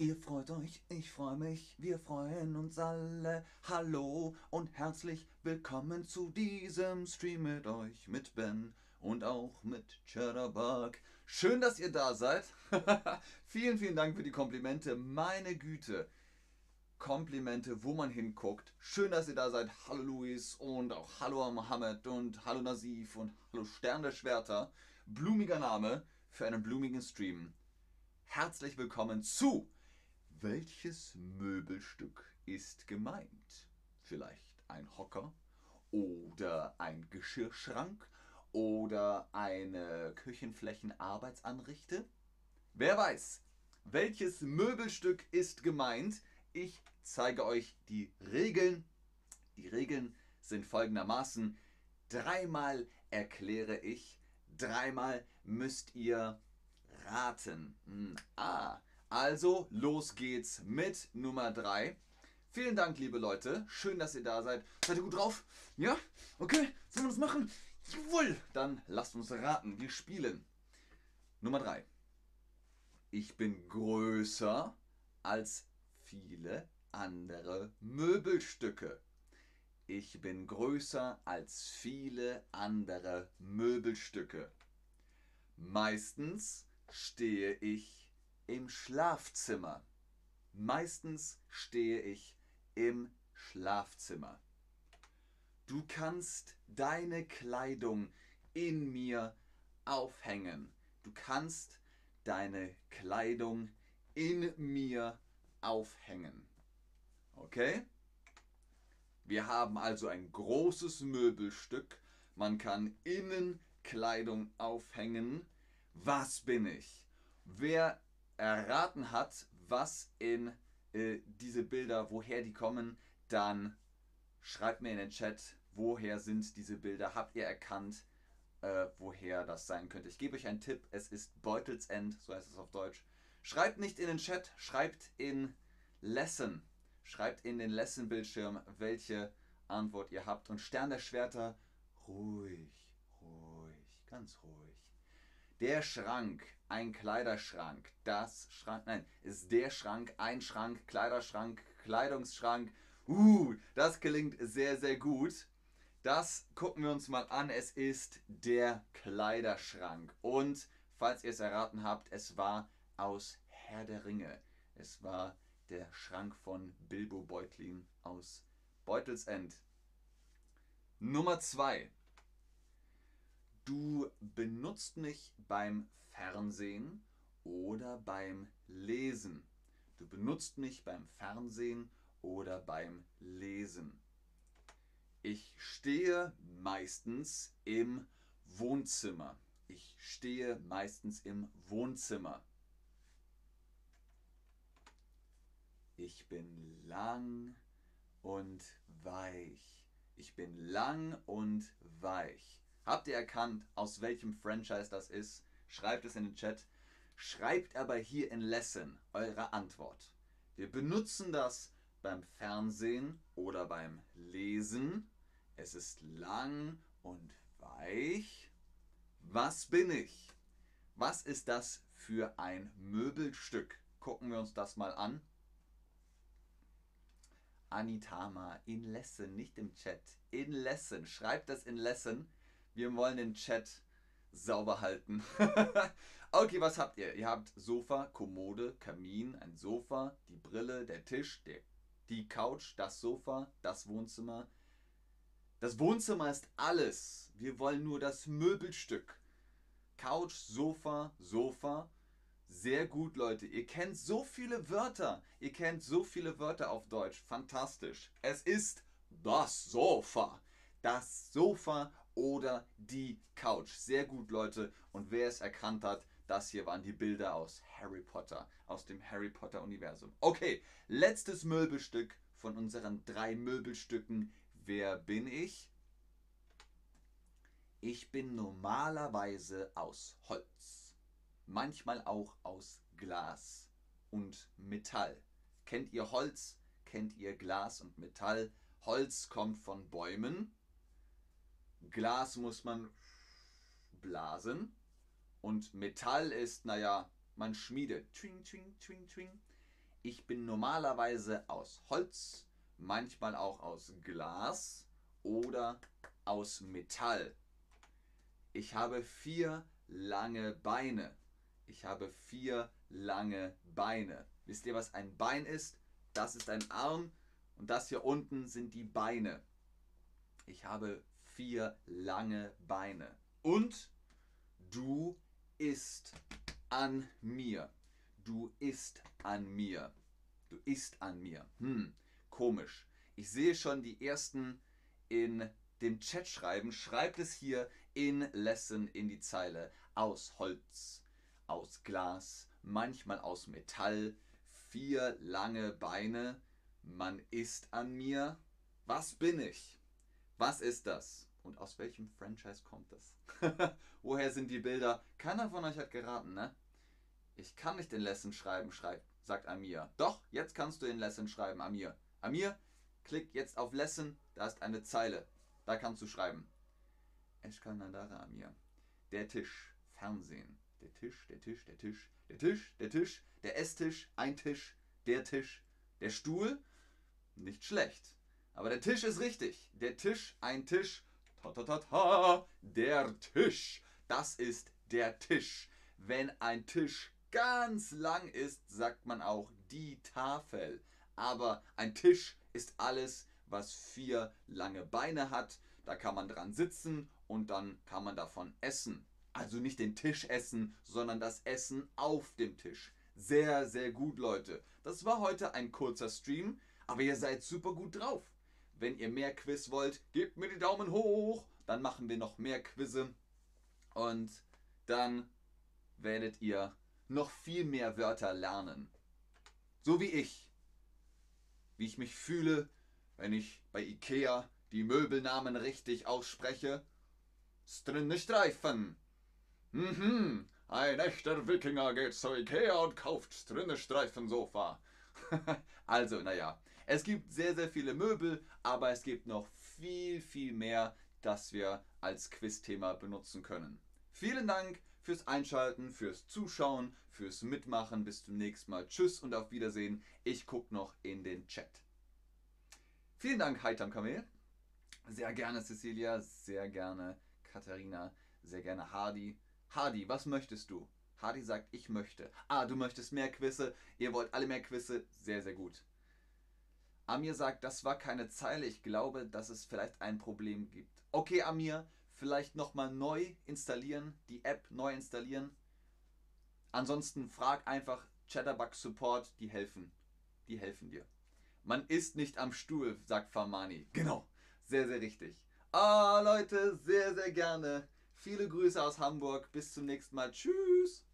Ihr freut euch, ich freue mich, wir freuen uns alle. Hallo und herzlich willkommen zu diesem Stream mit euch, mit Ben und auch mit Cheddarbug. Schön, dass ihr da seid. vielen, vielen Dank für die Komplimente. Meine Güte. Komplimente, wo man hinguckt. Schön, dass ihr da seid. Hallo Luis und auch hallo Mohammed und hallo Nasif und hallo Stern der Schwerter. Blumiger Name für einen blumigen Stream. Herzlich willkommen zu welches Möbelstück ist gemeint? Vielleicht ein Hocker oder ein Geschirrschrank oder eine Küchenflächenarbeitsanrichte? Wer weiß, welches Möbelstück ist gemeint? Ich zeige euch die Regeln. Die Regeln sind folgendermaßen. Dreimal erkläre ich, dreimal müsst ihr raten. Hm, ah, also, los geht's mit Nummer 3. Vielen Dank, liebe Leute. Schön, dass ihr da seid. Seid ihr gut drauf? Ja? Okay, sollen wir das machen? Jawohl! Dann lasst uns raten. Wir spielen. Nummer 3. Ich bin größer als viele andere Möbelstücke. Ich bin größer als viele andere Möbelstücke. Meistens stehe ich im Schlafzimmer. Meistens stehe ich im Schlafzimmer. Du kannst deine Kleidung in mir aufhängen. Du kannst deine Kleidung in mir aufhängen. Okay? Wir haben also ein großes Möbelstück. Man kann innen Kleidung aufhängen. Was bin ich? Wer erraten hat, was in äh, diese Bilder, woher die kommen, dann schreibt mir in den Chat, woher sind diese Bilder, habt ihr erkannt, äh, woher das sein könnte. Ich gebe euch einen Tipp, es ist Beutelsend, so heißt es auf Deutsch. Schreibt nicht in den Chat, schreibt in Lesson, schreibt in den Lesson-Bildschirm, welche Antwort ihr habt. Und Stern der Schwerter, ruhig, ruhig, ganz ruhig. Der Schrank, ein Kleiderschrank, das Schrank, nein, ist der Schrank, ein Schrank, Kleiderschrank, Kleidungsschrank. Uh, das klingt sehr, sehr gut. Das gucken wir uns mal an. Es ist der Kleiderschrank. Und falls ihr es erraten habt, es war aus Herr der Ringe. Es war der Schrank von Bilbo Beutlin aus Beutelsend. Nummer 2. Du benutzt mich beim Fernsehen oder beim Lesen. Du benutzt mich beim Fernsehen oder beim Lesen. Ich stehe meistens im Wohnzimmer. Ich stehe meistens im Wohnzimmer. Ich bin lang und weich. Ich bin lang und weich. Habt ihr erkannt, aus welchem Franchise das ist? Schreibt es in den Chat. Schreibt aber hier in Lesson eure Antwort. Wir benutzen das beim Fernsehen oder beim Lesen. Es ist lang und weich. Was bin ich? Was ist das für ein Möbelstück? Gucken wir uns das mal an. Anitama, in Lesson, nicht im Chat. In Lesson. Schreibt das in Lesson. Wir wollen den Chat sauber halten. okay, was habt ihr? Ihr habt Sofa, Kommode, Kamin, ein Sofa, die Brille, der Tisch, der, die Couch, das Sofa, das Wohnzimmer. Das Wohnzimmer ist alles. Wir wollen nur das Möbelstück. Couch, Sofa, Sofa. Sehr gut, Leute. Ihr kennt so viele Wörter. Ihr kennt so viele Wörter auf Deutsch. Fantastisch. Es ist das Sofa. Das Sofa oder die Couch. Sehr gut, Leute. Und wer es erkannt hat, das hier waren die Bilder aus Harry Potter, aus dem Harry Potter Universum. Okay, letztes Möbelstück von unseren drei Möbelstücken. Wer bin ich? Ich bin normalerweise aus Holz, manchmal auch aus Glas und Metall. Kennt ihr Holz? Kennt ihr Glas und Metall? Holz kommt von Bäumen Glas muss man blasen und Metall ist, naja, man schmiedet. Twing, twing, twing, twing. Ich bin normalerweise aus Holz, manchmal auch aus Glas oder aus Metall. Ich habe vier lange Beine. Ich habe vier lange Beine. Wisst ihr, was ein Bein ist? Das ist ein Arm und das hier unten sind die Beine. Ich habe vier lange Beine. Und du isst an mir. Du isst an mir. Du isst an mir. Hm, komisch. Ich sehe schon die ersten in dem Chat schreiben. Schreibt es hier in Lesson in die Zeile. Aus Holz, aus Glas, manchmal aus Metall. Vier lange Beine. Man isst an mir. Was bin ich? Was ist das? Und aus welchem Franchise kommt das? Woher sind die Bilder? Keiner von euch hat geraten, ne? Ich kann nicht den Lesson schreiben, schreibt, sagt Amir. Doch, jetzt kannst du den Lesson schreiben, Amir. Amir, klick jetzt auf Lesson, da ist eine Zeile. Da kannst du schreiben. Eschkan Nadara Amir. Der Tisch, Fernsehen. Der Tisch, der Tisch, der Tisch, der Tisch, der Tisch, der Esstisch, ein Tisch, der Tisch, der Stuhl. Nicht schlecht. Aber der Tisch ist richtig. Der Tisch, ein Tisch, ta ta ta ta, der Tisch. Das ist der Tisch. Wenn ein Tisch ganz lang ist, sagt man auch die Tafel. Aber ein Tisch ist alles, was vier lange Beine hat. Da kann man dran sitzen und dann kann man davon essen. Also nicht den Tisch essen, sondern das Essen auf dem Tisch. Sehr, sehr gut, Leute. Das war heute ein kurzer Stream, aber ihr seid super gut drauf. Wenn ihr mehr Quiz wollt, gebt mir die Daumen hoch. Dann machen wir noch mehr Quizze. Und dann werdet ihr noch viel mehr Wörter lernen. So wie ich. Wie ich mich fühle, wenn ich bei Ikea die Möbelnamen richtig ausspreche. Strinne-Streifen. Mhm. Ein echter Wikinger geht zu Ikea und kauft Strinne-Streifen-Sofa. also, naja. Es gibt sehr, sehr viele Möbel, aber es gibt noch viel, viel mehr, das wir als Quizthema benutzen können. Vielen Dank fürs Einschalten, fürs Zuschauen, fürs Mitmachen. Bis zum nächsten Mal. Tschüss und auf Wiedersehen. Ich gucke noch in den Chat. Vielen Dank, Heitam Kamel. Sehr gerne, Cecilia. Sehr gerne, Katharina. Sehr gerne, Hardy. Hardy, was möchtest du? Hardy sagt, ich möchte. Ah, du möchtest mehr Quizze. Ihr wollt alle mehr Quizze. Sehr, sehr gut. Amir sagt, das war keine Zeile. Ich glaube, dass es vielleicht ein Problem gibt. Okay, Amir, vielleicht nochmal neu installieren, die App neu installieren. Ansonsten frag einfach Chatterbug Support, die helfen. Die helfen dir. Man ist nicht am Stuhl, sagt Farmani. Genau, sehr, sehr richtig. Ah, Leute, sehr, sehr gerne. Viele Grüße aus Hamburg. Bis zum nächsten Mal. Tschüss.